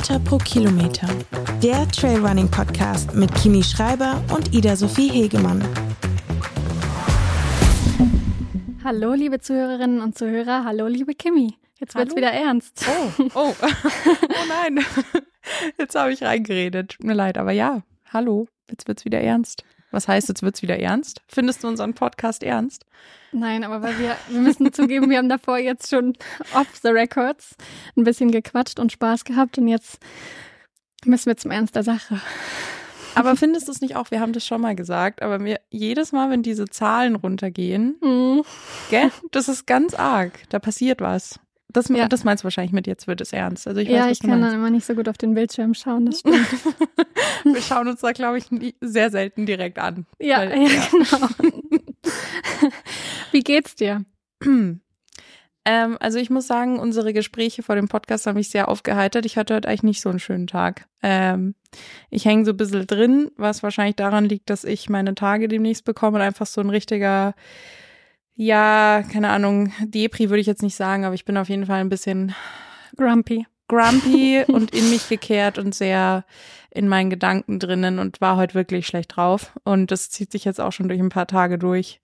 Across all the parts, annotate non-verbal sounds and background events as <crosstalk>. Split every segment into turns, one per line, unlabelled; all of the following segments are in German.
Meter pro Kilometer. Der Trailrunning Podcast mit Kimi Schreiber und Ida Sophie Hegemann.
Hallo, liebe Zuhörerinnen und Zuhörer. Hallo, liebe Kimi. Jetzt wird's
Hallo?
wieder ernst.
Oh, oh, <laughs> oh nein. Jetzt habe ich reingeredet. Tut mir leid, aber ja, hallo. Jetzt wird's wieder ernst. Was heißt, jetzt wird's wieder ernst? Findest du unseren Podcast ernst?
Nein, aber weil wir, wir müssen zugeben, wir haben davor jetzt schon off the records ein bisschen gequatscht und Spaß gehabt und jetzt müssen wir zum Ernst der Sache.
Aber findest du es nicht auch? Wir haben das schon mal gesagt, aber mir jedes Mal, wenn diese Zahlen runtergehen,
Mhm.
gell, das ist ganz arg. Da passiert was. Das,
Ja.
das meinst du wahrscheinlich mit jetzt wird es ernst. Also ich weiß,
ja, ich kann dann immer nicht so gut auf den Bildschirm schauen, das <laughs> stimmt.
Wir schauen uns da, glaube ich, nie, sehr selten direkt an.
ja,
Weil-
ja, genau. Wie geht's dir?
Ähm, also ich muss sagen, unsere Gespräche vor dem Podcast haben mich sehr aufgeheitert. Ich hatte heute eigentlich nicht so einen schönen Tag. Ähm, ich hänge so ein bisschen drin, was wahrscheinlich daran liegt, dass ich meine Tage demnächst bekomme und einfach so ein richtiger, ja, keine Ahnung, Depri würde ich jetzt nicht sagen, aber ich bin auf jeden Fall ein bisschen
Grumpy.
grumpy <laughs> und in mich gekehrt und sehr in meinen Gedanken drinnen und war heute wirklich schlecht drauf. Und das zieht sich jetzt auch schon durch ein paar Tage durch.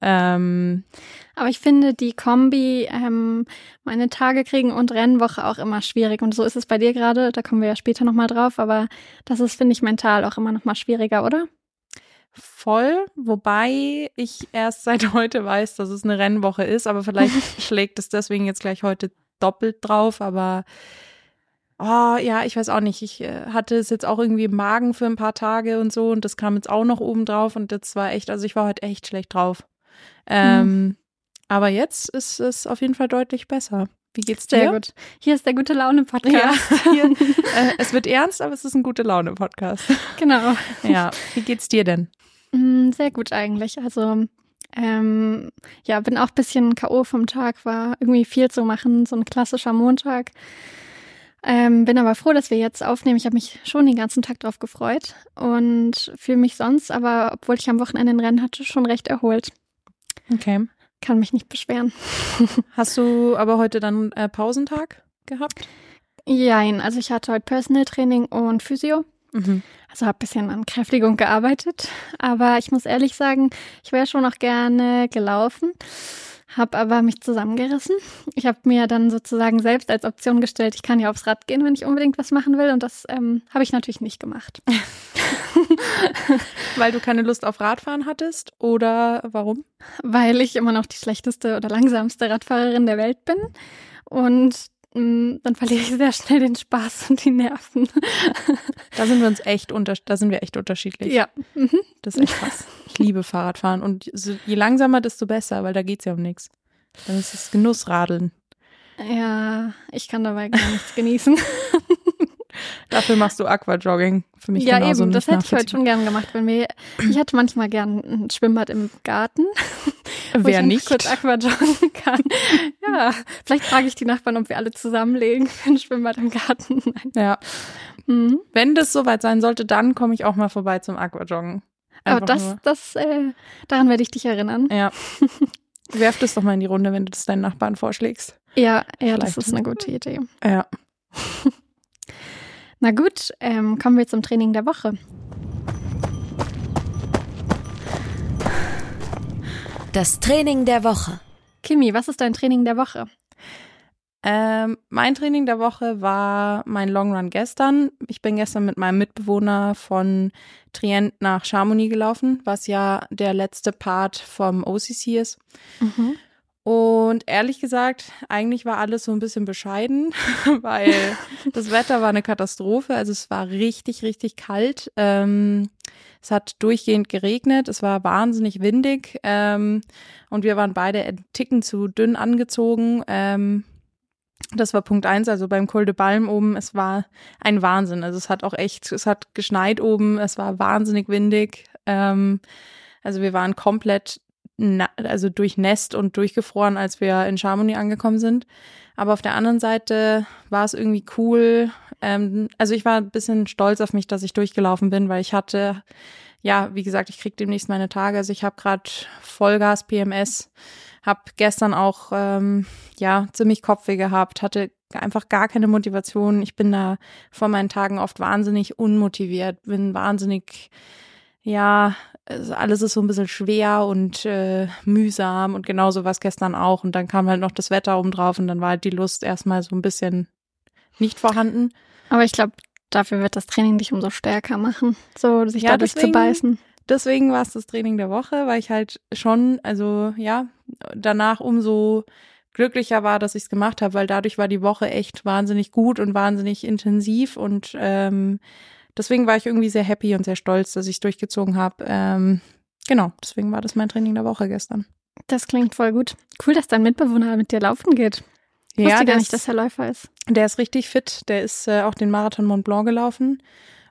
Ähm,
Aber ich finde die Kombi, ähm, meine Tage kriegen und Rennwoche auch immer schwierig. Und so ist es bei dir gerade, da kommen wir ja später nochmal drauf, aber das ist, finde ich, mental auch immer nochmal schwieriger, oder?
Voll, wobei ich erst seit <laughs> heute weiß, dass es eine Rennwoche ist, aber vielleicht <laughs> schlägt es deswegen jetzt gleich heute doppelt drauf, aber oh ja, ich weiß auch nicht. Ich äh, hatte es jetzt auch irgendwie im Magen für ein paar Tage und so und das kam jetzt auch noch oben drauf und das war echt, also ich war heute echt schlecht drauf. Ähm, Aber jetzt ist es auf jeden Fall deutlich besser. Wie geht's dir?
Sehr gut. Hier ist der gute Laune-Podcast.
Ja, <laughs> hier, äh, es wird ernst, aber es ist ein gute Laune-Podcast.
Genau.
Ja, wie geht's dir denn?
Mm, Sehr gut eigentlich. Also, ähm, ja, bin auch ein bisschen K.O. vom Tag, war irgendwie viel zu machen, so ein klassischer Montag. Ähm, bin aber froh, dass wir jetzt aufnehmen. Ich habe mich schon den ganzen Tag drauf gefreut und fühle mich sonst, aber obwohl ich am Wochenende ein Rennen hatte, schon recht erholt.
Okay.
Kann mich nicht beschweren. <laughs>
Hast du aber heute dann äh, Pausentag gehabt?
Jein, also ich hatte heute Personal Training und Physio.
Mhm.
Also habe ein bisschen an Kräftigung gearbeitet. Aber ich muss ehrlich sagen, ich wäre schon noch gerne gelaufen, habe aber mich zusammengerissen. Ich habe mir dann sozusagen selbst als Option gestellt, ich kann ja aufs Rad gehen, wenn ich unbedingt was machen will. Und das ähm, habe ich natürlich nicht gemacht. <laughs>
Weil du keine Lust auf Radfahren hattest oder warum?
weil ich immer noch die schlechteste oder langsamste Radfahrerin der Welt bin. Und dann verliere ich sehr schnell den Spaß und die Nerven.
Da sind wir uns echt unter da sind wir echt unterschiedlich.
ja. Mhm.
Das ist echt krass. Ich liebe Fahrradfahren und so, je langsamer, desto besser, weil da geht's ja um nichts. Dann ist es Genussradeln.
Ja, ich kann dabei gar nichts genießen.
Dafür machst du Aquajogging. Für mich
ja,
genauso
eben, das hätte ich heute schon gern gemacht, wenn wir. Ich hätte manchmal gern ein Schwimmbad im Garten. <laughs> wo ich
Wer nicht?
kurz aquajoggen kann. Ja, vielleicht frage ich die Nachbarn, ob wir alle zusammenlegen für ein Schwimmbad im Garten. <laughs> Nein.
Ja.
Mhm.
Wenn das soweit sein sollte, dann komme ich auch mal vorbei zum Aquajoggen.
Aber das,
nur-
das, äh, daran werde ich dich erinnern.
Ja. <laughs> Werf das doch mal in die Runde, wenn du das deinen Nachbarn vorschlägst.
Ja, ja, das
Vielleicht.
ist eine gute Idee.
Ja.
Na gut, ähm, kommen wir zum Training der Woche.
Das Training der Woche.
Kimi, was ist dein Training der Woche?
Ähm, mein Training der Woche war mein Long Run gestern. Ich bin gestern mit meinem Mitbewohner von Trient nach Chamonix gelaufen, was ja der letzte Part vom OCC ist.
Mhm.
Und ehrlich gesagt, eigentlich war alles so ein bisschen bescheiden, <laughs> weil das Wetter war eine Katastrophe. Also es war richtig, richtig kalt. Ähm, es hat durchgehend geregnet. Es war wahnsinnig windig. Ähm, und wir waren beide ein Ticken zu dünn angezogen. Ähm, das war Punkt eins. Also beim Col de Balm oben, es war ein Wahnsinn. Also es hat auch echt, es hat geschneit oben. Es war wahnsinnig windig. Ähm, also wir waren komplett also durchnässt und durchgefroren, als wir in Chamonix angekommen sind. Aber auf der anderen Seite war es irgendwie cool. Ähm, also ich war ein bisschen stolz auf mich, dass ich durchgelaufen bin, weil ich hatte, ja, wie gesagt, ich krieg demnächst meine Tage. Also ich habe gerade Vollgas PMS, habe gestern auch ähm, ja ziemlich Kopfweh gehabt, hatte einfach gar keine Motivation. Ich bin da vor meinen Tagen oft wahnsinnig unmotiviert, bin wahnsinnig, ja, alles ist so ein bisschen schwer und äh, mühsam und genauso war es gestern auch. Und dann kam halt noch das Wetter oben drauf und dann war halt die Lust erstmal so ein bisschen nicht vorhanden.
Aber ich glaube, dafür wird das Training dich umso stärker machen, so sich ja, dadurch deswegen, zu beißen.
Deswegen war es das Training der Woche, weil ich halt schon, also ja, danach umso glücklicher war, dass ich es gemacht habe, weil dadurch war die Woche echt wahnsinnig gut und wahnsinnig intensiv und ähm, deswegen war ich irgendwie sehr happy und sehr stolz, dass ich durchgezogen habe. Ähm, genau, deswegen war das mein Training der Woche gestern.
Das klingt voll gut. Cool, dass dein Mitbewohner mit dir laufen geht. Ich ja, wusste gar nicht, dass er Läufer ist.
Der ist richtig fit. Der ist äh, auch den Marathon Mont Blanc gelaufen.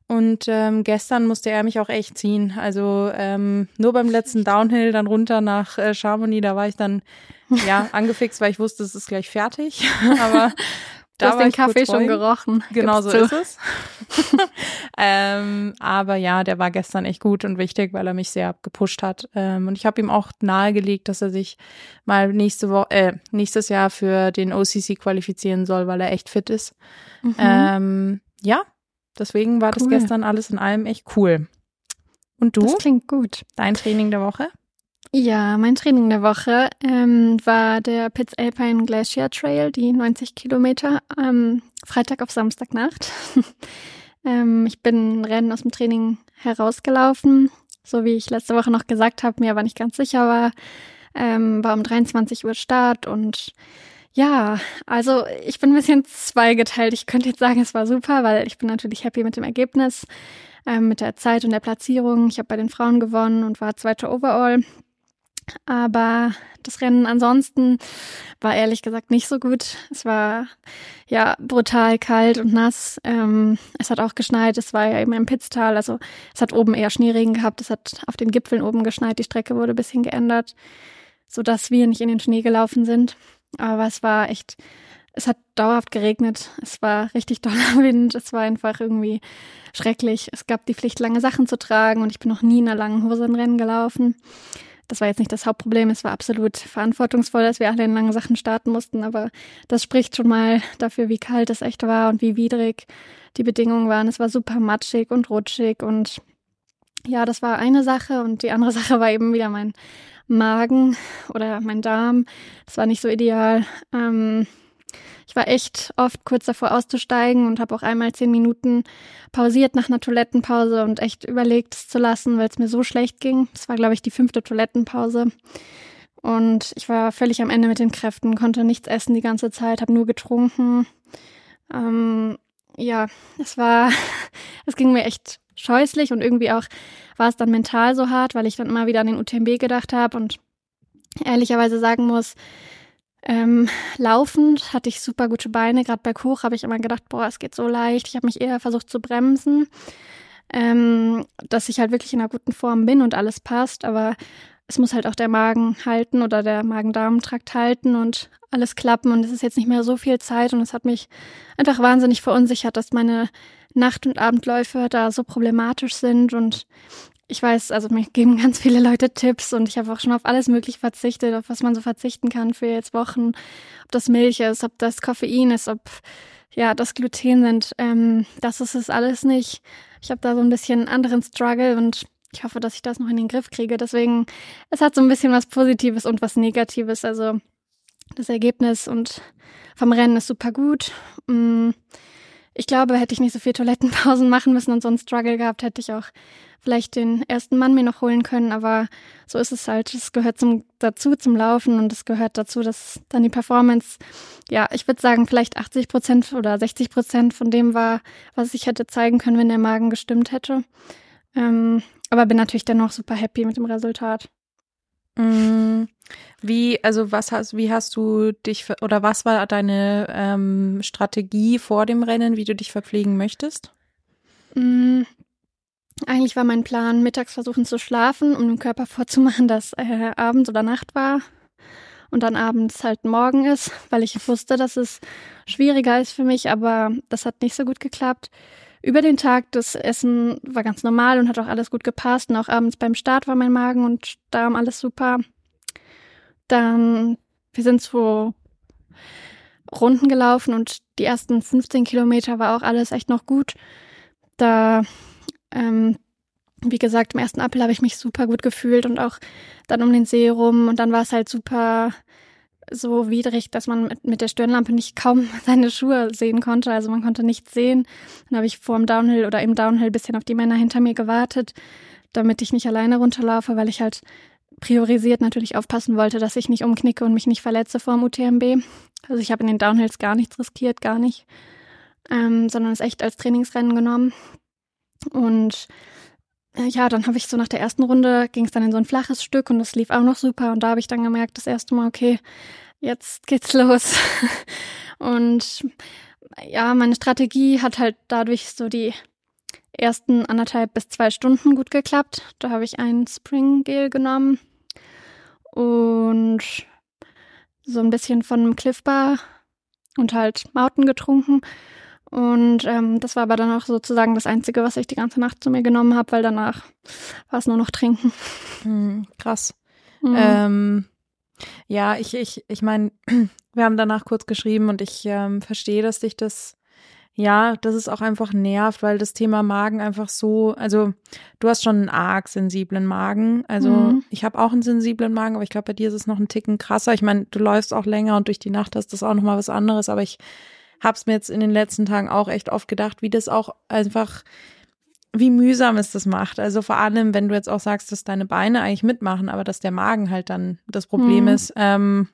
Und ähm, gestern musste er mich auch echt ziehen. Also ähm, nur beim letzten Downhill dann runter nach äh, Chamonix, da war ich dann ja <laughs> angefixt, weil ich wusste, es ist gleich fertig. <laughs> Aber
Du hast den Kaffee schon gerochen. <laughs>
Genau so ist es. <laughs> ähm, aber ja, der war gestern echt gut und wichtig, weil er mich sehr gepusht hat. Ähm, und ich habe ihm auch nahegelegt, dass er sich mal nächste Woche, äh, nächstes Jahr für den OCC qualifizieren soll, weil er echt fit ist. Mhm. Ähm, ja, deswegen war cool. das gestern alles in allem echt cool. Und du?
Das klingt gut.
Dein Training der Woche?
Ja, mein Training der Woche ähm, war der Pitts Alpine Glacier Trail, die 90 Kilometer, ähm, Freitag auf Samstagnacht. <laughs> ähm, ich bin Rennen aus dem Training herausgelaufen, so wie ich letzte Woche noch gesagt habe, mir aber nicht ganz sicher war. Ähm, war um 23 Uhr Start und ja, also ich bin ein bisschen zweigeteilt. Ich könnte jetzt sagen, es war super, weil ich bin natürlich happy mit dem Ergebnis, ähm, mit der Zeit und der Platzierung. Ich habe bei den Frauen gewonnen und war zweiter Overall. Aber das Rennen ansonsten war ehrlich gesagt nicht so gut. Es war ja brutal kalt und nass. Ähm, es hat auch geschneit. Es war ja eben im Pitztal. Also es hat oben eher Schneeregen gehabt. Es hat auf den Gipfeln oben geschneit. Die Strecke wurde ein bisschen geändert, sodass wir nicht in den Schnee gelaufen sind. Aber es war echt, es hat dauerhaft geregnet. Es war richtig <laughs> doller Wind. Es war einfach irgendwie schrecklich. Es gab die Pflicht, lange Sachen zu tragen und ich bin noch nie in einer langen Hose in Rennen gelaufen. Das war jetzt nicht das Hauptproblem. Es war absolut verantwortungsvoll, dass wir alle in langen Sachen starten mussten. Aber das spricht schon mal dafür, wie kalt es echt war und wie widrig die Bedingungen waren. Es war super matschig und rutschig und ja, das war eine Sache. Und die andere <laughs> Sache war eben wieder mein Magen oder mein Darm. Das war nicht so ideal. Ähm, ich war echt oft kurz davor auszusteigen und habe auch einmal zehn Minuten pausiert nach einer Toilettenpause und echt überlegt, es zu lassen, weil es mir so schlecht ging. Das war, glaube ich, die fünfte Toilettenpause. Und ich war völlig am Ende mit den Kräften, konnte nichts essen die ganze Zeit, habe nur getrunken. Ähm, ja, es war, <laughs> es ging mir echt scheußlich und irgendwie auch war es dann mental so hart, weil ich dann immer wieder an den UTMB gedacht habe und ehrlicherweise sagen muss, ähm, laufend hatte ich super gute Beine. Gerade berghoch habe ich immer gedacht, boah, es geht so leicht. Ich habe mich eher versucht zu bremsen, ähm, dass ich halt wirklich in einer guten Form bin und alles passt. Aber es muss halt auch der Magen halten oder der Magen-Darm-Trakt halten und alles klappen. Und es ist jetzt nicht mehr so viel Zeit und es hat mich einfach wahnsinnig verunsichert, dass meine Nacht- und Abendläufe da so problematisch sind und ich weiß, also mir geben ganz viele Leute Tipps und ich habe auch schon auf alles Mögliche verzichtet, auf was man so verzichten kann für jetzt Wochen. Ob das Milch ist, ob das Koffein ist, ob ja das Gluten sind. Ähm, das ist es alles nicht. Ich habe da so ein bisschen einen anderen Struggle und ich hoffe, dass ich das noch in den Griff kriege. Deswegen, es hat so ein bisschen was Positives und was Negatives. Also das Ergebnis und vom Rennen ist super gut. Mm, ich glaube, hätte ich nicht so viel Toilettenpausen <laughs> machen müssen und so einen Struggle gehabt, hätte ich auch vielleicht den ersten Mann mir noch holen können, aber so ist es halt. Es gehört zum, dazu zum Laufen und es gehört dazu, dass dann die Performance, ja, ich würde sagen, vielleicht 80 Prozent oder 60 Prozent von dem war, was ich hätte zeigen können, wenn der Magen gestimmt hätte. Ähm, aber bin natürlich dennoch super happy mit dem Resultat.
Mm, wie, also was hast, wie hast du dich oder was war deine ähm, Strategie vor dem Rennen, wie du dich verpflegen möchtest?
Mm, eigentlich war mein Plan, mittags versuchen zu schlafen, um dem Körper vorzumachen, dass äh, Abend oder Nacht war und dann abends halt morgen ist, weil ich wusste, dass es schwieriger ist für mich, aber das hat nicht so gut geklappt. Über den Tag, das Essen war ganz normal und hat auch alles gut gepasst und auch abends beim Start war mein Magen und Darm alles super. Dann, wir sind so Runden gelaufen und die ersten 15 Kilometer war auch alles echt noch gut. Da, ähm, wie gesagt, im ersten Appel habe ich mich super gut gefühlt und auch dann um den See rum und dann war es halt super so widrig, dass man mit, mit der Stirnlampe nicht kaum <laughs> seine Schuhe sehen konnte. Also man konnte nichts sehen. Dann habe ich vor dem Downhill oder im Downhill bisschen auf die Männer hinter mir gewartet, damit ich nicht alleine runterlaufe, weil ich halt priorisiert natürlich aufpassen wollte, dass ich nicht umknicke und mich nicht verletze vor dem UTMB. Also ich habe in den Downhills gar nichts riskiert, gar nicht, ähm, sondern es echt als Trainingsrennen genommen. Und ja, dann habe ich so nach der ersten Runde ging es dann in so ein flaches Stück und das lief auch noch super. Und da habe ich dann gemerkt, das erste Mal, okay, jetzt geht's los. <laughs> und ja, meine Strategie hat halt dadurch so die ersten anderthalb bis zwei Stunden gut geklappt. Da habe ich ein Spring Gel genommen und so ein bisschen von einem Cliff Bar und halt Mauten getrunken. Und ähm, das war aber dann auch sozusagen das Einzige, was ich die ganze Nacht zu mir genommen habe, weil danach war es nur noch trinken.
Hm, krass. Mhm. Ähm, ja, ich, ich, ich meine, <clears throat> wir haben danach kurz geschrieben und ich ähm, verstehe, dass dich das ja, dass es auch einfach nervt, weil das Thema Magen einfach so, also du hast schon einen arg sensiblen Magen. Also mhm. ich habe auch einen sensiblen Magen, aber ich glaube, bei dir ist es noch ein Ticken krasser. Ich meine, du läufst auch länger und durch die Nacht hast das auch nochmal was anderes, aber ich habe es mir jetzt in den letzten Tagen auch echt oft gedacht, wie das auch einfach, wie mühsam es das macht. Also vor allem, wenn du jetzt auch sagst, dass deine Beine eigentlich mitmachen, aber dass der Magen halt dann das Problem mhm. ist, ähm,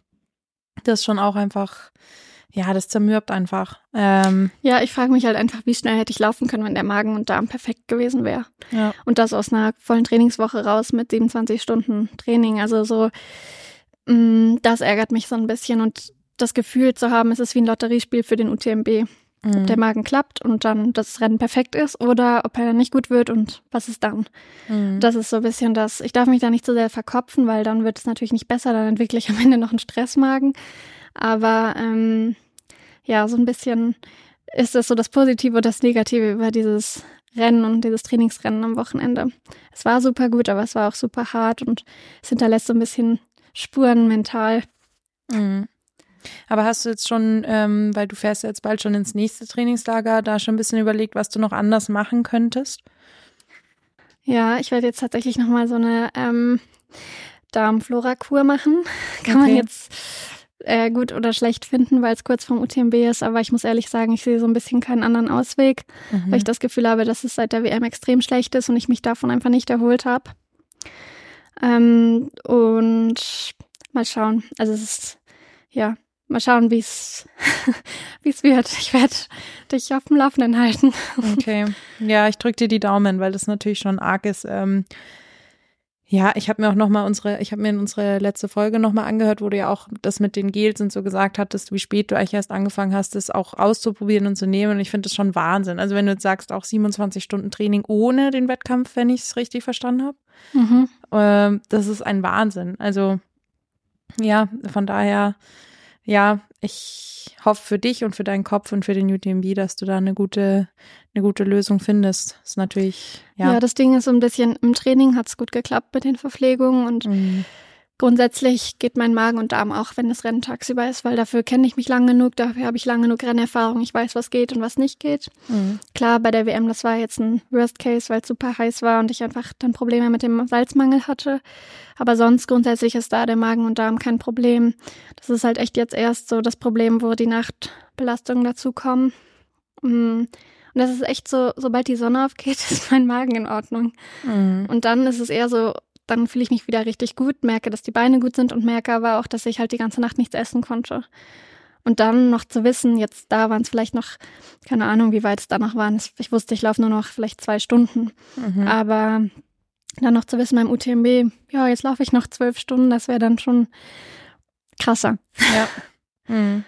das schon auch einfach ja, das zermürbt einfach. Ähm,
ja, ich frage mich halt einfach, wie schnell hätte ich laufen können, wenn der Magen und Darm perfekt gewesen wäre. Ja. Und das aus einer vollen Trainingswoche raus mit 27 Stunden Training. Also so, mh, mm, das ärgert mich so ein bisschen und das Gefühl zu haben, es ist wie ein Lotteriespiel für den UTMB. Mhm. Ob der Magen klappt und dann das Rennen perfekt ist oder ob er dann nicht gut wird und was ist dann. Mhm. Das ist so ein bisschen das, ich darf mich da nicht so sehr verkopfen, weil dann wird es natürlich nicht besser, dann entwickle ich am Ende noch einen Stressmagen. Aber ähm, ja, so ein bisschen ist das so das Positive und das Negative über dieses Rennen und dieses Trainingsrennen am Wochenende. Es war super gut, aber es war auch super hart und es hinterlässt so ein bisschen Spuren mental.
Mhm. Aber hast du jetzt schon, ähm, weil du fährst jetzt bald schon ins nächste Trainingslager, da schon ein bisschen überlegt, was du noch anders machen könntest?
Ja, ich werde jetzt tatsächlich nochmal so eine ähm, Darmflora-Kur machen. <laughs> Kann okay. man jetzt äh, gut oder schlecht finden, weil es kurz vorm UTMB ist, aber ich muss ehrlich sagen, ich sehe so ein bisschen keinen anderen Ausweg, mhm. weil ich das Gefühl habe, dass es seit der WM extrem schlecht ist und ich mich davon einfach nicht erholt habe. Ähm, und mal schauen. Also es ist, ja, mal schauen, wie es <laughs> wie es wird. Ich werde dich auf dem Laufenden halten. <laughs>
Okay. Ja, ich drücke dir die Daumen, weil das natürlich schon arg ist. Ähm, ja, ich habe mir auch noch mal unsere, ich habe mir in unsere letzte Folge noch mal angehört, wo du ja auch das mit den Gels und so gesagt hattest, wie spät du eigentlich erst angefangen hast, das auch auszuprobieren und zu nehmen. Und ich finde das schon Wahnsinn. Also wenn du jetzt sagst, auch 27 Stunden Training ohne den Wettkampf, wenn ich es richtig verstanden habe, mhm. äh, das ist ein Wahnsinn. Also ja, von daher, ja, ich hoffe für dich und für deinen Kopf und für den UTMB, dass du da eine gute, eine gute Lösung findest. Das ist natürlich, ja.
Ja, das Ding ist so ein bisschen, im Training hat es gut geklappt mit den Verpflegungen und mhm. Grundsätzlich geht mein Magen und Darm auch, wenn es Rennen tagsüber ist, weil dafür kenne ich mich lang genug, dafür habe ich lang genug Rennerfahrung, ich weiß, was geht und was nicht geht. Mhm. Klar, bei der WM, das war jetzt ein Worst Case, weil es super heiß war und ich einfach dann Probleme mit dem Salzmangel hatte. Aber sonst grundsätzlich ist da der Magen und Darm kein Problem. Das ist halt echt jetzt erst so das Problem, wo die Nachtbelastungen dazukommen. Mm. Und das ist echt so, sobald die Sonne aufgeht, <laughs> ist mein Magen in Ordnung. Mhm. Und dann ist es eher so, dann fühle ich mich wieder richtig gut, merke, dass die Beine gut sind und merke aber auch, dass ich halt die ganze Nacht nichts essen konnte. Und dann noch zu wissen, jetzt da waren es vielleicht noch, keine Ahnung, wie weit es danach waren. Ich wusste, ich laufe nur noch vielleicht zwei Stunden. Mhm. Aber dann noch zu wissen beim UTMB, ja, jetzt laufe ich noch zwölf Stunden, das wäre dann schon krasser.
Ja. <laughs> Mhm.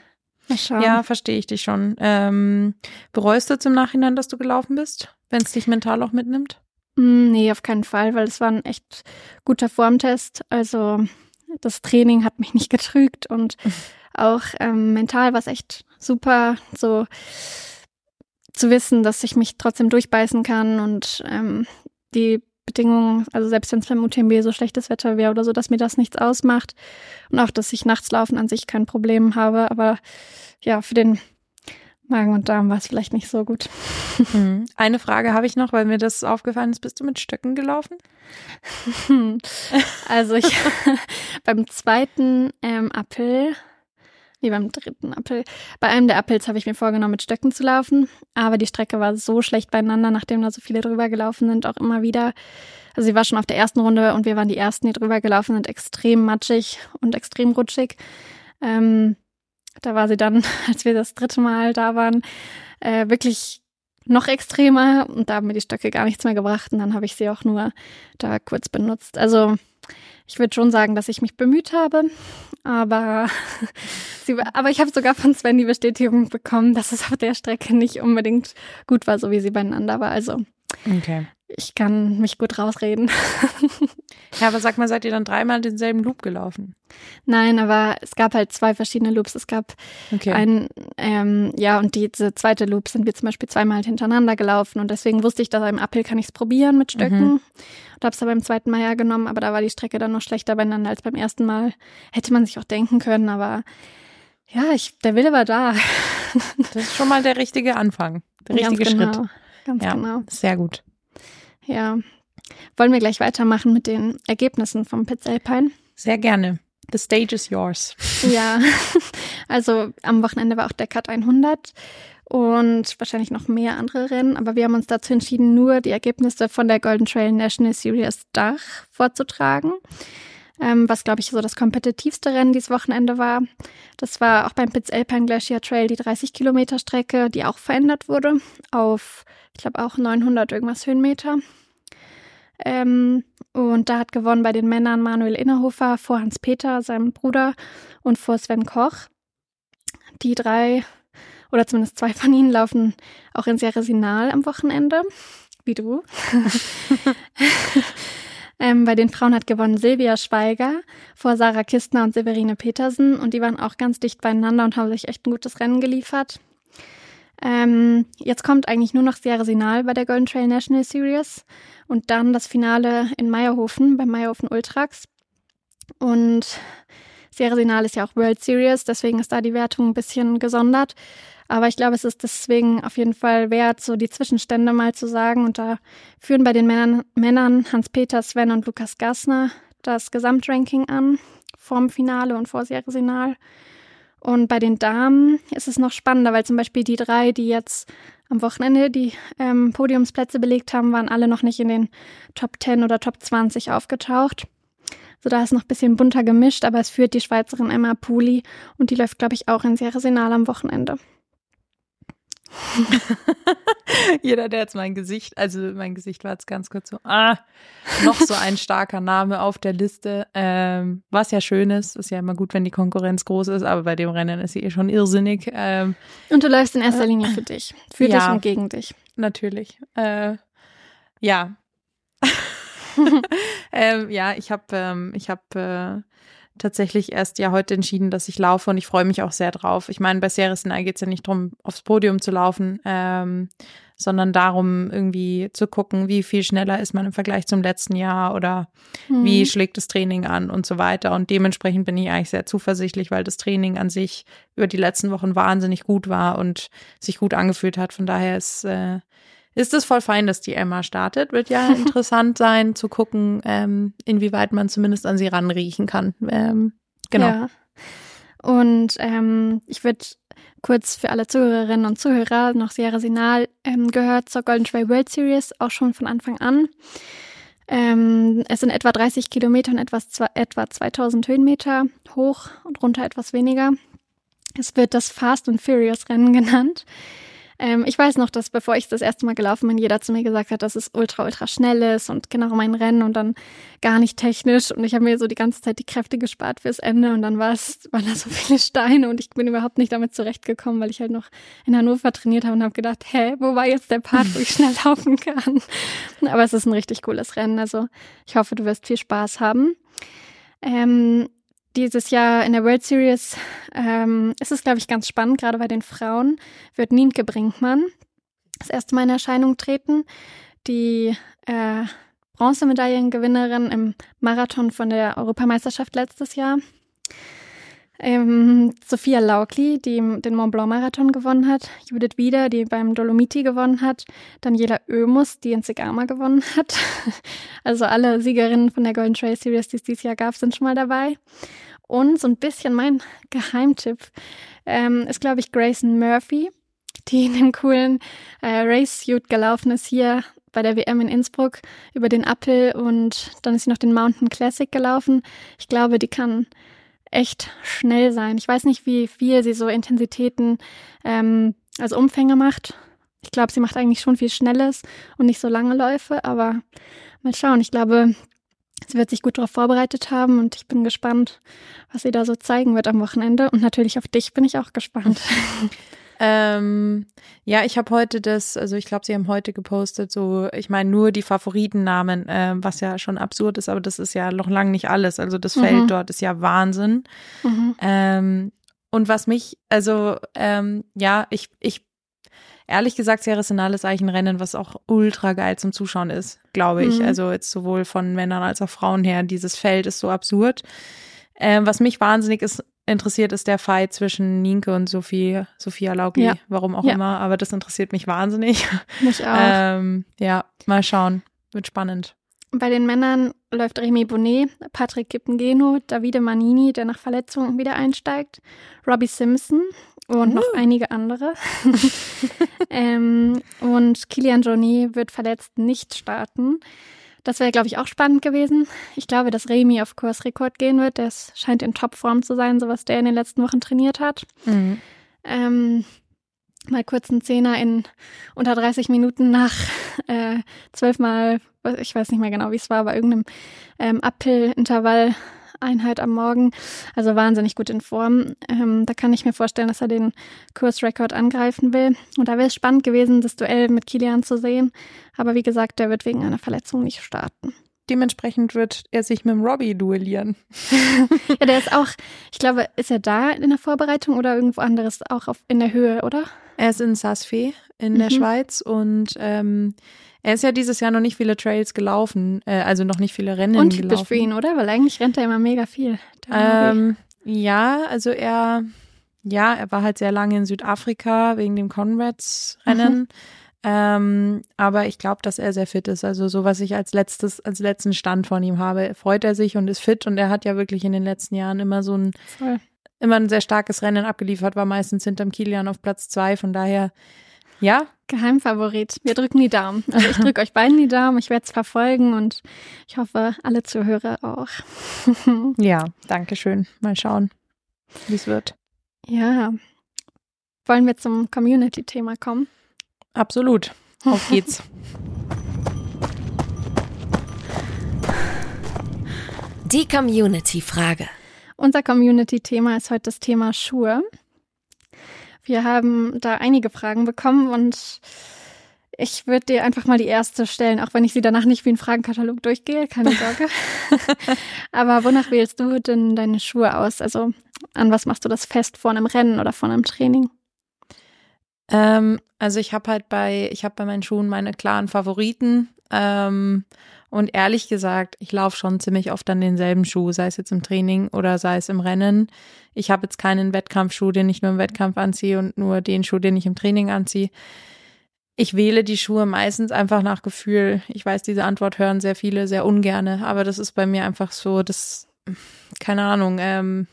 Ja, verstehe ich dich schon. Ähm, bereust du zum Nachhinein, dass du gelaufen bist, wenn es dich mental auch mitnimmt?
Mm, nee, auf keinen Fall, weil es war ein echt guter Formtest. Also das Training hat mich nicht getrügt und auch ähm, mental war es echt super, so zu wissen, dass ich mich trotzdem durchbeißen kann und ähm, die Bedingungen, also selbst wenn es beim UTMB so schlechtes Wetter wäre oder so, dass mir das nichts ausmacht. Und auch, dass ich nachts laufen an sich kein Problem habe. Aber ja, für den Magen und Darm war es vielleicht nicht so gut.
Mhm. <laughs> Eine Frage habe ich noch, weil mir das aufgefallen ist. Bist du mit Stöcken gelaufen? <laughs>
Also ich <laughs> beim zweiten ähm, Appel, nee, beim dritten Appel, bei einem der Appels habe ich mir vorgenommen, mit Stöcken zu laufen, aber die Strecke war so schlecht beieinander, nachdem da so viele drüber gelaufen sind, auch immer wieder. Also sie war schon auf der ersten Runde und wir waren die ersten, die drüber gelaufen sind, extrem matschig und extrem rutschig. Ähm, da war sie dann, <laughs> als wir das dritte Mal da waren, äh, wirklich noch extremer und da haben mir die Stöcke gar nichts mehr gebracht und dann habe ich sie auch nur da kurz benutzt. Also ich würde schon sagen, dass ich mich bemüht habe, aber, <laughs> sie, aber ich habe sogar von Sven die Bestätigung bekommen, dass es auf der Strecke nicht unbedingt gut war, so wie sie beieinander war. Also
Okay.
Ich kann mich gut rausreden. <laughs>
Ja, aber sag mal, seid ihr dann dreimal denselben Loop gelaufen?
Nein, aber es gab halt zwei verschiedene Loops. Es gab
Okay.
ein, ähm, ja, und diese zweite Loop sind wir zum Beispiel zweimal hintereinander gelaufen und deswegen wusste ich, dass im Uphill kann ich es probieren mit Stöcken. Und habe es dann beim zweiten Mal ja genommen, aber da war die Strecke dann noch schlechter beieinander als beim ersten Mal. Hätte man sich auch denken können, aber ja, ich, der Wille war da.
das ist schon mal der richtige Anfang. Der richtige
Ganz genau.
Schritt.
Ganz
Ja,
genau.
sehr gut.
Ja. Wollen wir gleich weitermachen mit den Ergebnissen vom Pitts Alpine?
Sehr gerne. The stage is yours.
Ja, <laughs> also am Wochenende war auch der Cut 100 und wahrscheinlich noch mehr andere Rennen, aber wir haben uns dazu entschieden, nur die Ergebnisse von der Golden Trail National Series Dach vorzutragen, ähm, was glaube ich so das kompetitivste Rennen dieses Wochenende war. Das war auch beim Pitts Alpine Glacier Trail die 30 Kilometer Strecke, die auch verändert wurde auf, ich glaube auch 900 irgendwas Höhenmeter. Ähm, und da hat gewonnen bei den Männern Manuel Innerhofer vor Hans-Peter, seinem Bruder, und vor Sven Koch. Die drei, oder zumindest zwei von ihnen, laufen auch in Ceresinal am Wochenende, wie du. <laughs> <laughs> ähm, bei den Frauen hat gewonnen Silvia Schweiger vor Sarah Kistner und Severine Petersen. Und die waren auch ganz dicht beieinander und haben sich echt ein gutes Rennen geliefert. Ähm, jetzt kommt eigentlich nur noch Ceresinal bei der Golden Trail National Series und dann das Finale in Meierhofen beim Meierhofen Ultrax. Und Ceresinal ist ja auch World Series, deswegen ist da die Wertung ein bisschen gesondert. Aber ich glaube, es ist deswegen auf jeden Fall wert, so die Zwischenstände mal zu sagen. Und da führen bei den Männern, Männern Hans-Peter, Sven und Lukas Gassner das Gesamtranking an, vorm Finale und vor Ceresinal. Und bei den Damen ist es noch spannender, weil zum Beispiel die drei, die jetzt am Wochenende die ähm, Podiumsplätze belegt haben, waren alle noch nicht in den Top 10 oder Top 20 aufgetaucht. So da ist noch ein bisschen bunter gemischt, aber es führt die Schweizerin Emma Puli und die läuft, glaube ich, auch in Ceresinal am Wochenende. <laughs>
Jeder, der jetzt mein Gesicht, also mein Gesicht war jetzt ganz kurz so, ah, noch so ein starker Name auf der Liste. Ähm, was ja schön ist, ist ja immer gut, wenn die Konkurrenz groß ist, aber bei dem Rennen ist sie eh schon irrsinnig. Ähm,
Und du läufst in erster Linie für dich. Für
Ja.
dich und gegen dich.
natürlich. Äh, ja. <laughs> <laughs> ähm, ja, ich habe ähm, ich hab, äh, tatsächlich erst ja heute entschieden, dass ich laufe und ich freue mich auch sehr drauf. Ich meine, bei Ceresinal geht es ja nicht darum, aufs Podium zu laufen, ähm, sondern darum, irgendwie zu gucken, wie viel schneller ist man im Vergleich zum letzten Jahr oder wie
Mhm.
schlägt das Training an und so weiter. Und dementsprechend bin ich eigentlich sehr zuversichtlich, weil das Training an sich über die letzten Wochen wahnsinnig gut war und sich gut angefühlt hat. Von daher ist, äh, ist es voll fein, dass die Emma startet. Wird ja <laughs> interessant sein zu gucken, ähm, inwieweit man zumindest an sie ranriechen kann. Ähm, genau.
Ja. Und ähm, ich würde kurz für alle Zuhörerinnen und Zuhörer noch Sierra Sinal ähm, gehört zur Golden Trail World Series, auch schon von Anfang an. Ähm, es sind etwa 30 Kilometer und etwas, etwa 2000 Höhenmeter hoch und runter etwas weniger. Es wird das Fast and Furious Rennen genannt. Ähm, ich weiß noch, dass bevor ich das erste Mal gelaufen bin, jeder zu mir gesagt hat, dass es ultra, ultra schnell ist und genau mein Rennen und dann gar nicht technisch. Und ich habe mir so die ganze Zeit die Kräfte gespart fürs Ende und dann war es, waren da so viele Steine und ich bin überhaupt nicht damit zurechtgekommen, weil ich halt noch in Hannover trainiert habe und habe gedacht, hä, wo war jetzt der Part, wo ich <laughs> schnell laufen kann? Aber es ist ein richtig cooles Rennen. Also ich hoffe, du wirst viel Spaß haben. Ähm, dieses Jahr in der World Series ähm, ist es, glaube ich, ganz spannend, gerade bei den Frauen wird Nienke Brinkmann das erste Mal in Erscheinung treten, die äh, Bronzemedaillengewinnerin im Marathon von der Europameisterschaft letztes Jahr. Ähm, Sophia Laukli, die den Mont Blanc Marathon gewonnen hat, Judith Wieder, die beim Dolomiti gewonnen hat, Daniela Oemus, die in Zegama gewonnen hat. <laughs> Also alle Siegerinnen von der Golden Trail Series, die es dieses Jahr gab, sind schon mal dabei. Und so ein bisschen mein <laughs> Geheimtipp ähm, ist, glaube ich, Grayson Murphy, die in dem coolen äh, Race-Suit gelaufen ist hier bei der WM in Innsbruck über den Appel und dann ist sie noch den Mountain Classic gelaufen. Ich glaube, die kann echt schnell sein. Ich weiß nicht, wie viel sie so Intensitäten, ähm, also Umfänge macht. Ich glaube, sie macht eigentlich schon viel Schnelles und nicht so lange Läufe, aber mal schauen. Ich glaube, sie wird sich gut darauf vorbereitet haben und ich bin gespannt, was sie da so zeigen wird am Wochenende. Und natürlich auf dich bin ich auch gespannt. <laughs>
Ähm, ja, ich habe heute das, also ich glaube, sie haben heute gepostet, so, ich meine nur die Favoritennamen, äh, was ja schon absurd ist, aber das ist ja noch lang nicht alles. Also das mhm. Feld dort ist ja Wahnsinn. Mhm. Ähm, und was mich, also ähm, ja, ich, ich ehrlich gesagt, Sierra Senal ist eigentlich ein Rennen, was auch ultra geil zum Zuschauen ist, glaube ich. Mhm. Also jetzt sowohl von Männern als auch Frauen her. Dieses Feld ist so absurd. Ähm, was mich wahnsinnig ist, interessiert, ist der Fight zwischen Nienke und Sophie, Sophia Laugli, ja. warum auch ja. immer, aber das interessiert mich wahnsinnig. <laughs>
Mich auch.
Ähm, ja, mal schauen. Wird spannend.
Bei den Männern läuft Remy Bonnet, Patrick Kippengeno, Davide Manini, der nach Verletzungen wieder einsteigt, Robbie Simpson und uh. noch einige andere. <laughs> <laughs> ähm, und Kilian Jornet wird verletzt nicht starten. Das wäre, glaube ich, auch spannend gewesen. Ich glaube, dass Remy auf Kursrekord gehen wird. Der scheint in Topform zu sein, so was der in den letzten Wochen trainiert hat. Mhm. Ähm, mal kurz einen Zehner in unter 30 Minuten nach äh, zwölfmal, ich weiß nicht mehr genau, wie es war, bei irgendeinem ähm, Uphill-Intervall Einheit am Morgen. Also wahnsinnig gut in Form. Ähm, da kann ich mir vorstellen, dass er den Kursrekord angreifen will. Und da wäre es spannend gewesen, das Duell mit Kilian zu sehen. Aber wie gesagt, der wird wegen einer Verletzung nicht starten.
Dementsprechend wird er sich mit dem Robbie duellieren. <laughs>
ja, der ist auch, ich glaube, ist er da in der Vorbereitung oder irgendwo anderes auch auf, in der Höhe, oder?
Er ist in Saas-Fee in mhm. der Schweiz und ähm, er ist ja dieses Jahr noch nicht viele Trails gelaufen, äh, also noch nicht viele Rennen
Und
gelaufen.
typisch für ihn, oder? Weil eigentlich rennt er immer mega viel.
Ähm, ja, also er, ja, er war halt sehr lange in Südafrika wegen dem Conrads-Rennen. Mhm. Ähm, aber ich glaube, dass er sehr fit ist. Also so, was ich als letztes, als letzten Stand von ihm habe, freut er sich und ist fit und er hat ja wirklich in den letzten Jahren immer so ein, Voll. immer ein sehr starkes Rennen abgeliefert, war meistens hinterm Kilian auf Platz zwei. Von daher, ja,
Geheimfavorit. Wir drücken die Daumen. Also ich drücke euch beiden die Daumen. Ich werde es verfolgen und ich hoffe, alle Zuhörer auch. <laughs>
ja, danke schön. Mal schauen, wie es wird.
Ja. Wollen wir zum Community-Thema kommen?
Absolut. Auf geht's. <laughs>
Die Community-Frage.
Unser Community-Thema ist heute das Thema Schuhe. Wir haben da einige Fragen bekommen und ich würde dir einfach mal die erste stellen, auch wenn ich sie danach nicht wie ein Fragenkatalog durchgehe, keine Sorge. <laughs> Aber wonach wählst du denn deine Schuhe aus? Also an was machst du das fest vor einem Rennen oder vor einem Training?
Ähm, also ich habe halt bei, ich habe bei meinen Schuhen meine klaren Favoriten. Ähm, und ehrlich gesagt, ich laufe schon ziemlich oft an denselben Schuh, sei es jetzt im Training oder sei es im Rennen. Ich habe jetzt keinen Wettkampfschuh, den ich nur im Wettkampf anziehe und nur den Schuh, den ich im Training anziehe. Ich wähle die Schuhe meistens einfach nach Gefühl. Ich weiß, diese Antwort hören sehr viele sehr ungerne, aber das ist bei mir einfach so, das, keine Ahnung, ähm,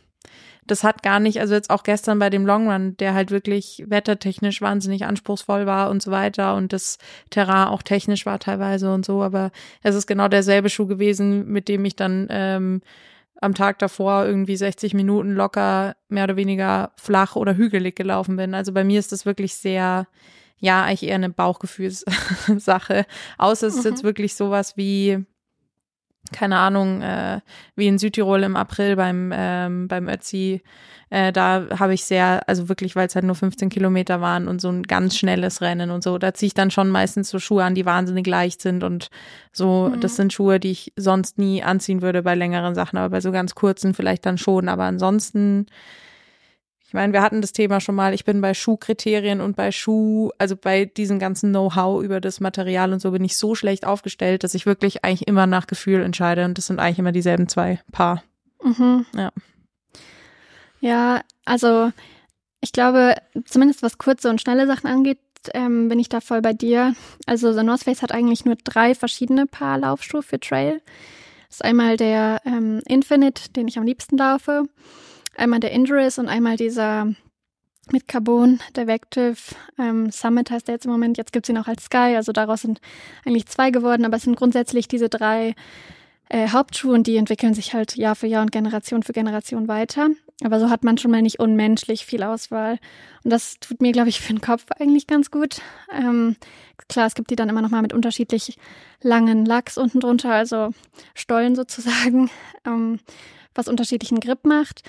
das hat gar nicht, also jetzt auch gestern bei dem Long Run, der halt wirklich wettertechnisch wahnsinnig anspruchsvoll war und so weiter und das Terrain auch technisch war teilweise und so, aber es ist genau derselbe Schuh gewesen, mit dem ich dann ähm, am Tag davor irgendwie 60 Minuten locker mehr oder weniger flach oder hügelig gelaufen bin. Also bei mir ist das wirklich sehr, ja, eigentlich eher eine Bauchgefühlssache. Außer es ist mhm. jetzt wirklich sowas wie, keine Ahnung, äh, wie in Südtirol im April beim, ähm, beim Ötzi, äh, da habe ich sehr, also wirklich, weil es halt nur 15 Kilometer waren und so ein ganz schnelles Rennen und so, da ziehe ich dann schon meistens so Schuhe an, die wahnsinnig leicht sind und so, mhm. das sind Schuhe, die ich sonst nie anziehen würde bei längeren Sachen, aber bei so ganz kurzen vielleicht dann schon, aber ansonsten, Ich meine, wir hatten das Thema schon mal. Ich bin bei Schuhkriterien und bei Schuh, also bei diesem ganzen Know-how über das Material und so bin ich so schlecht aufgestellt, dass ich wirklich eigentlich immer nach Gefühl entscheide. Und das sind eigentlich immer dieselben zwei Paar.
Mhm.
Ja.
Ja, also ich glaube, zumindest was kurze und schnelle Sachen angeht, ähm, bin ich da voll bei dir. Also The North Face hat eigentlich nur drei verschiedene Paar Laufschuhe für Trail. Das ist einmal der ähm, Infinite, den ich am liebsten laufe. Einmal der Injuris und einmal dieser mit Carbon, der Vective ähm, Summit heißt der jetzt im Moment. Jetzt gibt's ihn auch als Sky, also daraus sind eigentlich zwei geworden, aber es sind grundsätzlich diese drei äh, Hauptschuhe und die entwickeln sich halt Jahr für Jahr und Generation für Generation weiter. Aber so hat man schon mal nicht unmenschlich viel Auswahl. Und das tut mir, glaube ich, für den Kopf eigentlich ganz gut. Ähm, klar, es gibt die dann immer noch mal mit unterschiedlich langen Lachs unten drunter, also Stollen sozusagen, <laughs> ähm, was unterschiedlichen Grip macht.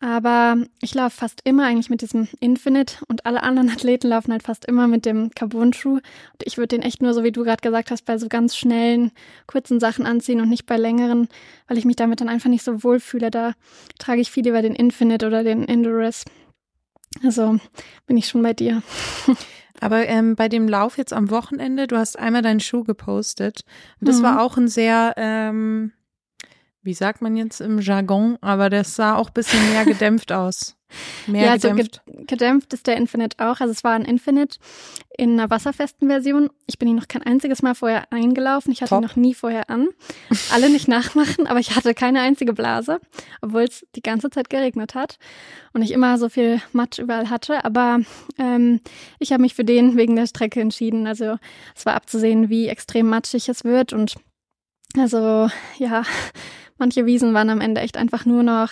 Aber ich laufe fast immer eigentlich mit diesem Infinite und alle anderen <laughs> Athleten laufen halt fast immer mit dem Carbon-Schuh. Und ich würde den echt nur, so wie du gerade gesagt hast, bei so ganz schnellen, kurzen Sachen anziehen und nicht bei längeren, weil ich mich damit dann einfach nicht so wohl fühle. Da trage ich viel lieber den Infinite oder den Endurance. Also bin ich schon bei dir. <laughs>
Aber ähm, bei dem Lauf jetzt am Wochenende, du hast einmal deinen Schuh gepostet. Und das
Mhm.
war auch ein sehr, ähm, wie sagt man jetzt im Jargon, aber das sah auch ein bisschen mehr <laughs> gedämpft aus. Mehr
ja, also
gedämpft.
ge gedämpft ist der Infinite auch. Also es war ein Infinite in einer wasserfesten Version. Ich bin ihn noch kein einziges Mal vorher eingelaufen. Ich hatte
Top.
ihn noch nie vorher an. Alle nicht nachmachen, aber ich hatte keine einzige Blase, obwohl es die ganze Zeit geregnet hat und ich immer so viel Matsch überall hatte. Aber ähm, ich habe mich für den wegen der Strecke entschieden. Also es war abzusehen, wie extrem matschig es wird und also ja, manche Wiesen waren am Ende echt einfach nur noch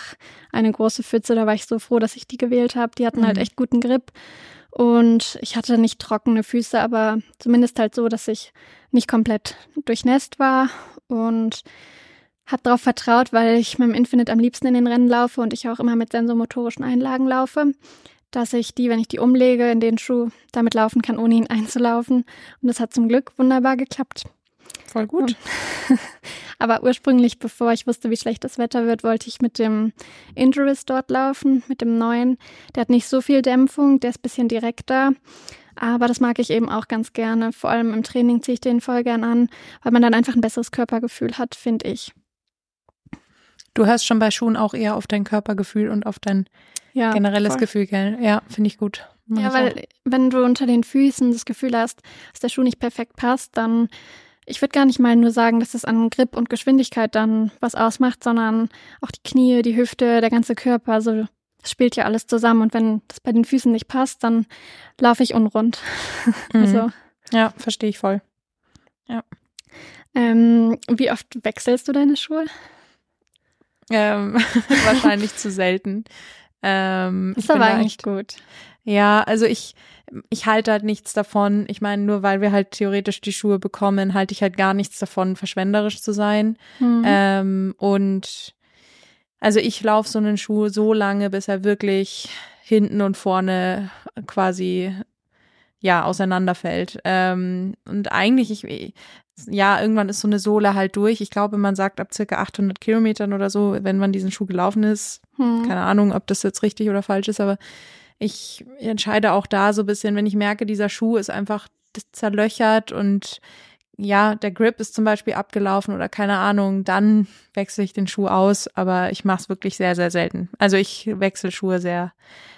eine große Pfütze. Da war ich so froh, dass ich die gewählt habe. Die hatten halt
Mhm.
echt guten Grip. Und ich hatte nicht trockene Füße, aber zumindest halt so, dass ich nicht komplett durchnässt war und habe darauf vertraut, weil ich mit dem Infinite am liebsten in den Rennen laufe und ich auch immer mit sensomotorischen Einlagen laufe, dass ich die, wenn ich die umlege, in den Schuh damit laufen kann, ohne ihn einzulaufen. Und das hat zum Glück wunderbar geklappt.
Voll gut. <laughs>
Aber ursprünglich, bevor ich wusste, wie schlecht das Wetter wird, wollte ich mit dem Injuris dort laufen, mit dem neuen. Der hat nicht so viel Dämpfung, der ist ein bisschen direkter. Aber das mag ich eben auch ganz gerne. Vor allem im Training ziehe ich den voll gern an, weil man dann einfach ein besseres Körpergefühl hat, finde ich.
Du hörst schon bei Schuhen auch eher auf dein Körpergefühl und auf dein
Ja,
generelles
voll.
Gefühl, gell? Ja, finde ich gut. Mach
Ja,
ich
weil
auch.
wenn du unter den Füßen das Gefühl hast, dass der Schuh nicht perfekt passt, dann ich würde gar nicht mal nur sagen, dass es an Grip und Geschwindigkeit dann was ausmacht, sondern auch die Knie, die Hüfte, der ganze Körper. Also es spielt ja alles zusammen. Und wenn das bei den Füßen nicht passt, dann laufe ich unrund. <laughs>
Mhm.
Also
Ja, verstehe ich voll.
ähm, wie oft wechselst du deine Schuhe?
Ähm, <laughs> wahrscheinlich zu selten. Ähm,
Ist aber eigentlich gut.
Ja, also ich, ich halte halt nichts davon. Ich meine, nur weil wir halt theoretisch die Schuhe bekommen, halte ich halt gar nichts davon, verschwenderisch zu sein.
Hm.
Ähm, und also ich laufe so einen Schuh so lange, bis er wirklich hinten und vorne quasi ja auseinanderfällt. Ähm, und eigentlich, ich, ja, irgendwann ist so eine Sohle halt durch. Ich glaube, man sagt ab circa 800 Kilometern oder so, wenn man diesen Schuh gelaufen ist.
Hm.
Keine Ahnung, ob das jetzt richtig oder falsch ist, aber ich entscheide auch da so ein bisschen, wenn ich merke, dieser Schuh ist einfach zerlöchert und ja, der Grip ist zum Beispiel abgelaufen oder keine Ahnung, dann wechsle ich den Schuh aus, aber ich mache es wirklich sehr, sehr selten. Also ich wechsle Schuhe sehr,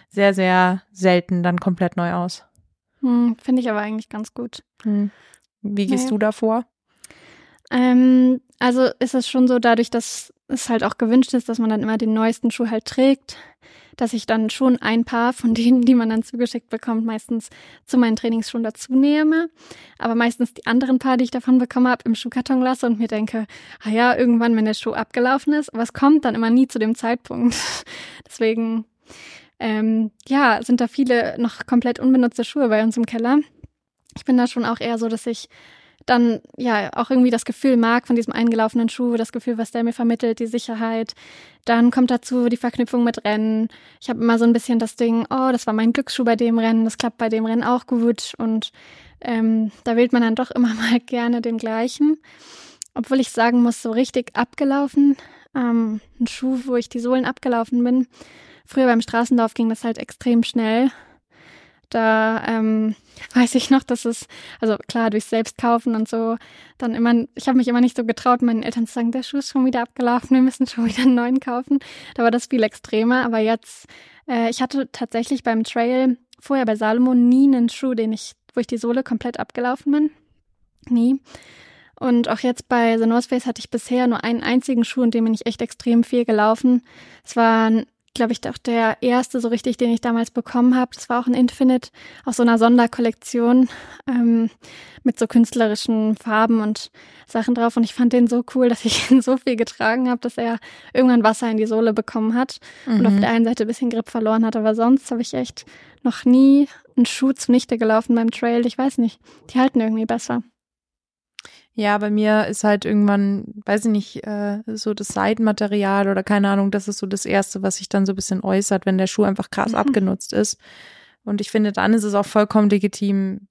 sehr, sehr selten dann komplett neu aus.
Hm, Finde ich aber eigentlich ganz gut.
Wie gehst
Ja.
du da vor?
Ähm, also ist es schon so, dadurch, dass es halt auch gewünscht ist, dass man dann immer den neuesten Schuh halt trägt, dass ich dann schon ein paar von denen, die man dann zugeschickt bekommt, meistens zu meinen Trainings schon dazu nehme. Aber meistens die anderen paar, die ich davon bekommen habe, im Schuhkarton lasse und mir denke, ah ja, irgendwann, wenn der Schuh abgelaufen ist, aber es kommt dann immer nie zu dem Zeitpunkt. <laughs> Deswegen, ähm, ja, sind da viele noch komplett unbenutzte Schuhe bei uns im Keller. Ich bin da schon auch eher so, dass ich dann ja auch irgendwie das Gefühl mag von diesem eingelaufenen Schuh, das Gefühl, was der mir vermittelt, die Sicherheit. Dann kommt dazu die Verknüpfung mit Rennen. Ich habe immer so ein bisschen das Ding, oh, das war mein Glücksschuh bei dem Rennen, das klappt bei dem Rennen auch gut. Und ähm, da wählt man dann doch immer <laughs> mal gerne den gleichen. Obwohl ich sagen muss, so richtig abgelaufen, ähm, ein Schuh, wo ich die Sohlen abgelaufen bin, früher beim Straßenlauf ging das halt extrem schnell. Da ähm, weiß ich noch, dass es, also klar, durchs Selbstkaufen und so, dann immer, ich habe mich immer nicht so getraut, meinen Eltern zu sagen, der Schuh ist schon wieder abgelaufen, wir müssen schon wieder einen neuen kaufen. Da war das viel extremer, aber jetzt, äh, ich hatte tatsächlich beim Trail vorher bei Salomon nie einen Schuh, den ich, wo ich die Sohle komplett abgelaufen bin. Nie. Und auch jetzt bei The North Face hatte ich bisher nur einen einzigen Schuh, in dem bin ich echt extrem viel gelaufen. Es war glaube ich, auch der erste so richtig, den ich damals bekommen habe. Das war auch ein Infinite aus so einer Sonderkollektion ähm, mit so künstlerischen Farben und Sachen drauf. Und ich fand den so cool, dass ich <laughs> ihn so viel getragen habe, dass er irgendwann Wasser in die Sohle bekommen hat mhm. und auf mhm. der einen Seite ein bisschen Grip verloren hat. Aber sonst habe ich echt noch nie einen Schuh zunichte gelaufen beim Trail. Ich weiß nicht. Die halten irgendwie besser.
Ja, bei mir ist halt irgendwann, weiß ich nicht, äh, so das Seitenmaterial oder keine Ahnung, das ist so das Erste, was sich dann so ein bisschen äußert, wenn der Schuh einfach krass mhm. abgenutzt ist. Und ich finde, dann ist es auch vollkommen legitim,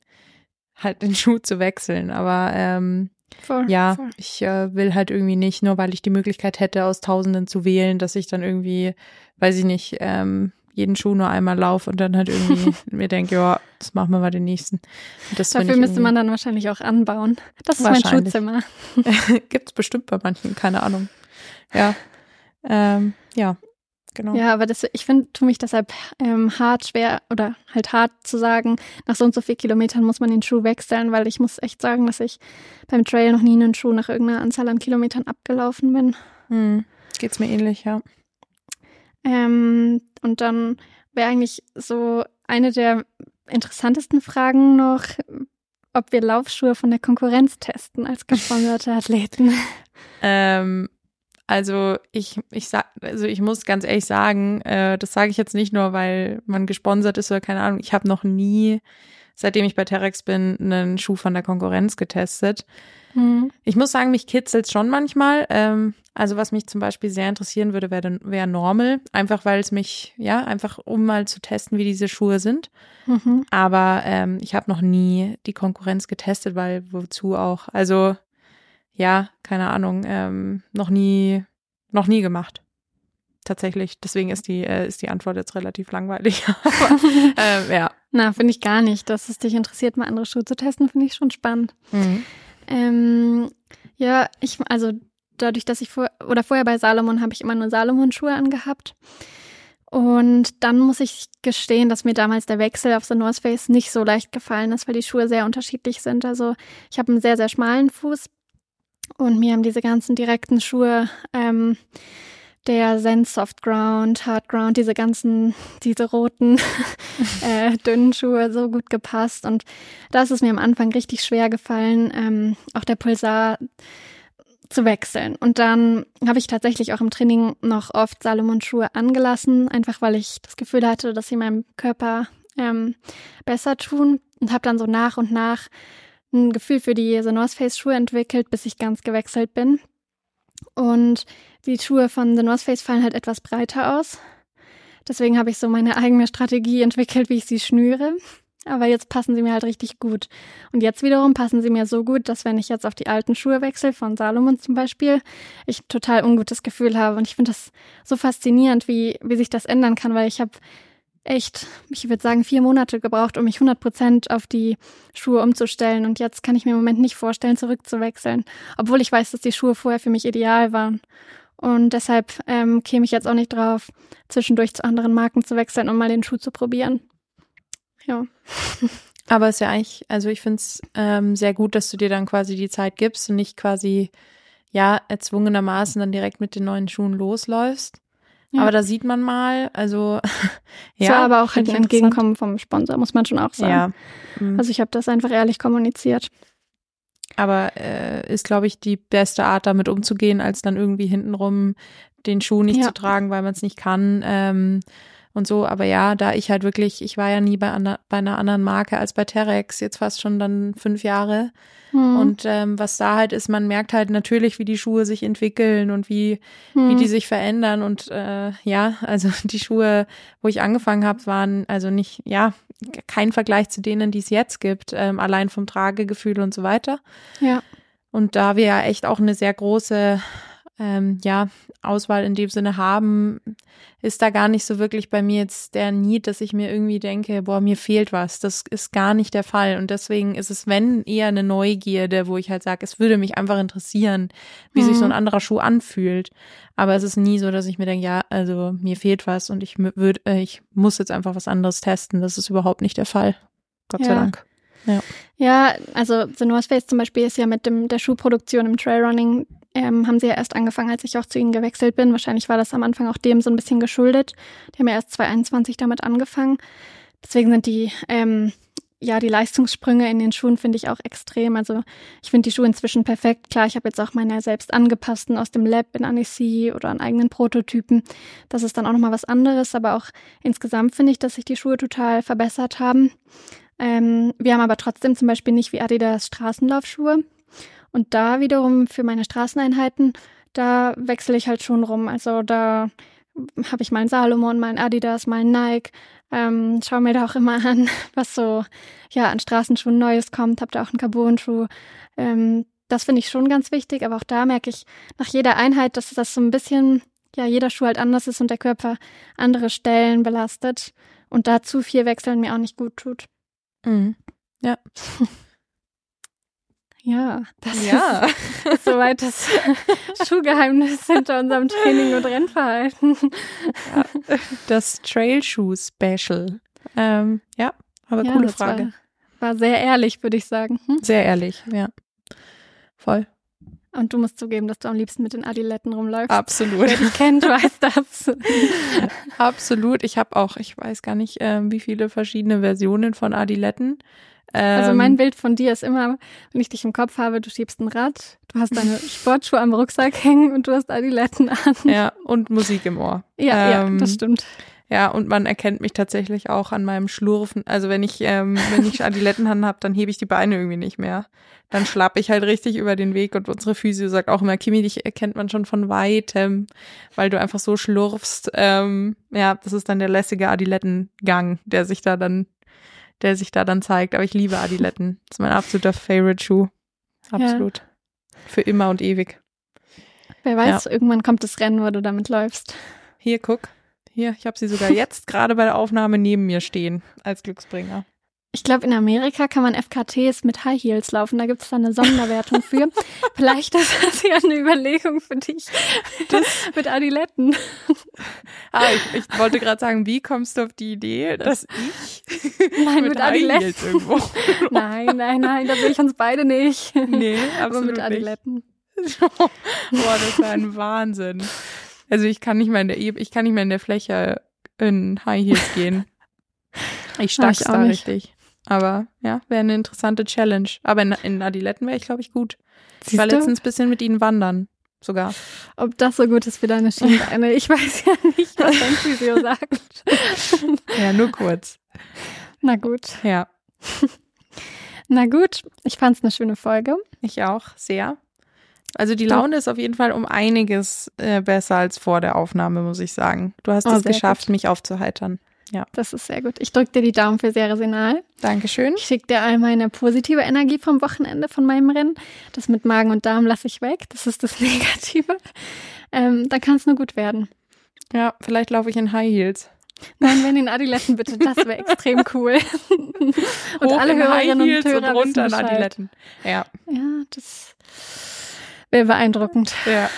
halt den <laughs> Schuh zu wechseln. Aber ähm, voll, ja, voll. ich äh, will halt irgendwie nicht, nur weil ich die Möglichkeit hätte, aus Tausenden zu wählen, dass ich dann irgendwie, weiß ich nicht, ähm, jeden Schuh nur einmal laufe und dann halt irgendwie <laughs> mir denke, ja, das machen wir mal den nächsten.
Dafür müsste man dann wahrscheinlich auch anbauen. Das ist mein Schuhzimmer. <laughs>
Gibt es bestimmt bei manchen, keine Ahnung. Ja. Ähm, ja, genau.
Ja, aber das, ich finde, tu mich deshalb ähm, hart schwer oder halt hart zu sagen, nach so und so viel Kilometern muss man den Schuh wechseln, weil ich muss echt sagen, dass ich beim Trail noch nie einen Schuh nach irgendeiner Anzahl an Kilometern abgelaufen bin.
Hm. Geht's mir ähnlich, ja.
Ähm, und dann wäre eigentlich so eine der interessantesten Fragen noch, ob wir Laufschuhe von der Konkurrenz testen als gesponserte <laughs> Athleten.
Ähm, also ich, ich sag, also ich muss ganz ehrlich sagen, äh, das sage ich jetzt nicht nur, weil man gesponsert ist oder keine Ahnung. Ich habe noch nie, seitdem ich bei Terex bin, einen Schuh von der Konkurrenz getestet. Mhm. Ich muss sagen, mich kitzelt schon manchmal. Ähm, also was mich zum Beispiel sehr interessieren würde, wäre wär Normal. Einfach weil es mich, ja, einfach um mal zu testen, wie diese Schuhe sind. Mhm. Aber ähm, ich habe noch nie die Konkurrenz getestet, weil wozu auch? Also ja, keine Ahnung, ähm, noch nie, noch nie gemacht. Tatsächlich. Deswegen ist die, äh, ist die Antwort jetzt relativ langweilig. <laughs> Aber, <laughs> ähm, ja.
Na, finde ich gar nicht. Dass es dich interessiert, mal andere Schuhe zu testen, finde ich schon spannend. Mhm. Ähm, ja, ich, also dadurch, dass ich vor oder vorher bei Salomon habe ich immer nur Salomon-Schuhe angehabt. Und dann muss ich gestehen, dass mir damals der Wechsel auf The North Face nicht so leicht gefallen ist, weil die Schuhe sehr unterschiedlich sind. Also ich habe einen sehr, sehr schmalen Fuß und mir haben diese ganzen direkten Schuhe, ähm, der Zen Soft Ground, Hard Ground, diese ganzen, diese roten, <laughs> äh, dünnen Schuhe so gut gepasst. Und da ist es mir am Anfang richtig schwer gefallen, ähm, auch der Pulsar zu wechseln. Und dann habe ich tatsächlich auch im Training noch oft Salomon-Schuhe angelassen, einfach weil ich das Gefühl hatte, dass sie meinem Körper ähm, besser tun und habe dann so nach und nach ein Gefühl für die The North Face Schuhe entwickelt, bis ich ganz gewechselt bin. Und die Schuhe von The North Face fallen halt etwas breiter aus. Deswegen habe ich so meine eigene Strategie entwickelt, wie ich sie schnüre aber jetzt passen sie mir halt richtig gut. Und jetzt wiederum passen sie mir so gut, dass wenn ich jetzt auf die alten Schuhe wechsle, von Salomon zum Beispiel, ich total ungutes Gefühl habe. Und ich finde das so faszinierend, wie, wie sich das ändern kann, weil ich habe echt, ich würde sagen, vier Monate gebraucht, um mich 100 Prozent auf die Schuhe umzustellen. Und jetzt kann ich mir im Moment nicht vorstellen, zurückzuwechseln. Obwohl ich weiß, dass die Schuhe vorher für mich ideal waren. Und deshalb ähm, käme ich jetzt auch nicht drauf, zwischendurch zu anderen Marken zu wechseln, um mal den Schuh zu probieren ja. <laughs>
Aber es ist ja eigentlich, also ich finde es ähm, sehr gut, dass du dir dann quasi die Zeit gibst und nicht quasi, ja, erzwungenermaßen dann direkt mit den neuen Schuhen losläufst. Ja. Aber da sieht man mal, also <laughs>
ja. war aber auch halt ein Entgegenkommen vom Sponsor, muss man schon auch sagen. Ja. Mhm. Also ich habe das einfach ehrlich kommuniziert.
Aber äh, ist, glaube ich, die beste Art, damit umzugehen, als dann irgendwie hintenrum den Schuh nicht ja. zu tragen, weil man es nicht kann. Ähm, und so. Aber ja, da ich halt wirklich, ich war ja nie bei, einer, bei einer anderen Marke als bei Terex, jetzt fast schon dann fünf Jahre. Mhm. Und ähm, was da halt ist, man merkt halt natürlich, wie die Schuhe sich entwickeln und wie, mhm. wie die sich verändern. Und äh, ja, also <laughs> die Schuhe, wo ich angefangen habe, waren also nicht, ja, kein Vergleich zu denen, die es jetzt gibt, ähm, allein vom Tragegefühl und so weiter.
Ja.
Und da wir ja echt auch eine sehr große ähm, ja, Auswahl in dem Sinne haben, ist da gar nicht so wirklich bei mir jetzt der Need, dass ich mir irgendwie denke, boah, mir fehlt was. Das ist gar nicht der Fall. Und deswegen ist es, wenn, eher eine Neugierde, wo ich halt sage, es würde mich einfach interessieren, wie mhm. sich so ein mhm. anderer Schuh anfühlt. Aber es ist nie so, dass ich mir denke, ja, also mir fehlt was und ich würde, äh, ich muss jetzt einfach was anderes testen. Das ist überhaupt nicht der Fall. Gott ja. sei Dank.
Ja. ja, also The North Face zum Beispiel ist ja mit dem, der Schuhproduktion im Trailrunning ähm, haben sie ja erst angefangen, als ich auch zu ihnen gewechselt bin. Wahrscheinlich war das am Anfang auch dem so ein bisschen geschuldet. Die haben ja erst 2021 damit angefangen. Deswegen sind die, ähm, ja, die Leistungssprünge in den Schuhen finde ich auch extrem. Also ich finde die Schuhe inzwischen perfekt. Klar, ich habe jetzt auch meine selbst angepassten aus dem Lab in Annecy oder an eigenen Prototypen. Das ist dann auch nochmal was anderes. Aber auch insgesamt finde ich, dass sich die Schuhe total verbessert haben. Ähm, wir haben aber trotzdem zum Beispiel nicht wie Adidas Straßenlaufschuhe. Und da wiederum für meine Straßeneinheiten, da wechsle ich halt schon rum. Also da habe ich meinen Salomon, meinen Adidas, meinen Nike. Ähm, schau mir da auch immer an, <laughs> was so ja an Straßenschuhen Neues kommt. Hab da auch einen Carbon-Schuh. Ähm, das finde ich schon ganz wichtig, aber auch da merke ich nach jeder Einheit, dass das so ein bisschen, ja, jeder Schuh halt anders ist und der Körper andere Stellen belastet und da zu viel wechseln mir auch nicht gut tut.
Mhm. Ja. <laughs>
Ja, das ja. ist <laughs> soweit das Schuhgeheimnis hinter unserem Training und Rennverhalten.
Ja, das Trailshoe-Special. Ähm, ja, aber ja, coole Frage.
War, war, sehr ehrlich, würde ich sagen.
Hm? Sehr ehrlich, ja. Voll.
Und du musst zugeben, dass du am liebsten mit den Adiletten rumläufst.
Absolut.
Wer dich kennt, weiß das.
Absolut. Ich habe auch, ich weiß gar nicht, äh, wie viele verschiedene Versionen von Adiletten
also mein ähm, Bild von dir ist immer, wenn ich dich im Kopf habe, du schiebst ein Rad, du hast deine <laughs> Sportschuhe am Rucksack hängen und du hast Adiletten an.
Ja, und Musik im Ohr.
Ja, ähm, ja, das stimmt.
Ja, und man erkennt mich tatsächlich auch an meinem Schlurfen. Also wenn ich, ähm, wenn ich Adiletten habe, dann hebe ich die Beine irgendwie nicht mehr. Dann schlappe ich halt richtig über den Weg und unsere Physio sagt auch immer, Kimi, dich erkennt man schon von weitem, weil du einfach so schlurfst. Ähm, ja, das ist dann der lässige Adilettengang, der sich da dann der sich da dann zeigt. Aber ich liebe Adiletten. Das ist mein absoluter Favorite-Schuh. Absolut. Ja. Für immer und ewig.
Wer weiß, ja. irgendwann kommt das Rennen, wo du damit läufst.
Hier, guck. Hier, ich habe sie sogar <laughs> jetzt gerade bei der Aufnahme neben mir stehen als Glücksbringer.
Ich glaube, in Amerika kann man FKTs mit High Heels laufen. Da gibt es da eine Sonderwertung für. <laughs> Vielleicht ist das ja eine Überlegung für dich. Das <laughs> mit Adiletten.
Ah, ich, ich wollte gerade sagen, wie kommst du auf die Idee, dass ich <laughs>
nein, mit, mit Adiletten irgendwo Nein, nein, nein, da will ich uns beide nicht.
Nee, aber mit Adiletten. Boah, das war ein Wahnsinn. Also ich kann nicht mehr in der ich kann nicht mehr in der Fläche in High Heels gehen. Ich stach da nicht. richtig. Aber ja, wäre eine interessante Challenge. Aber in, in Adiletten wäre ich, glaube ich, gut. Siehst ich war du? letztens ein bisschen mit ihnen wandern. Sogar.
Ob das so gut ist für deine <laughs> Schienbeine, ich weiß ja nicht, was dein Physio <laughs> sagt.
ja, nur kurz.
Na gut.
Ja. <laughs>
Na gut, ich fand es eine schöne Folge.
Ich auch, sehr. Also die Laune ist auf jeden Fall um einiges äh, besser als vor der Aufnahme, muss ich sagen. Du hast oh, es geschafft, gut. mich aufzuheitern. Ja.
Das ist sehr gut. Ich drücke dir die Daumen für Seresinal.
Dankeschön.
Ich schicke dir all meine positive Energie vom Wochenende von meinem Rennen. Das mit Magen und Darm lasse ich weg. Das ist das <laughs> Negative. Ähm, dann kann es nur gut werden.
Ja, vielleicht laufe ich in High Heels.
Nein, wenn in Adiletten bitte, das wäre extrem cool. <laughs>
und Hoch alle Hörerinnen und Hörer und runter in Adiletten. Ja.
Ja, das wäre beeindruckend.
Ja,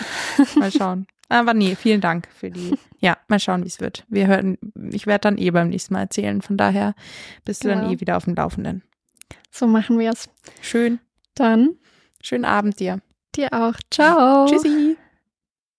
mal schauen. Aber nee, vielen Dank für die. <laughs> Ja, mal schauen, wie es wird. Wir hören, ich werde dann eh beim nächsten Mal erzählen. Von daher bist du ja. dann eh wieder auf dem Laufenden.
So machen wir es.
Schön.
Dann.
Schönen Abend dir.
Dir auch. Ciao.
Tschüssi.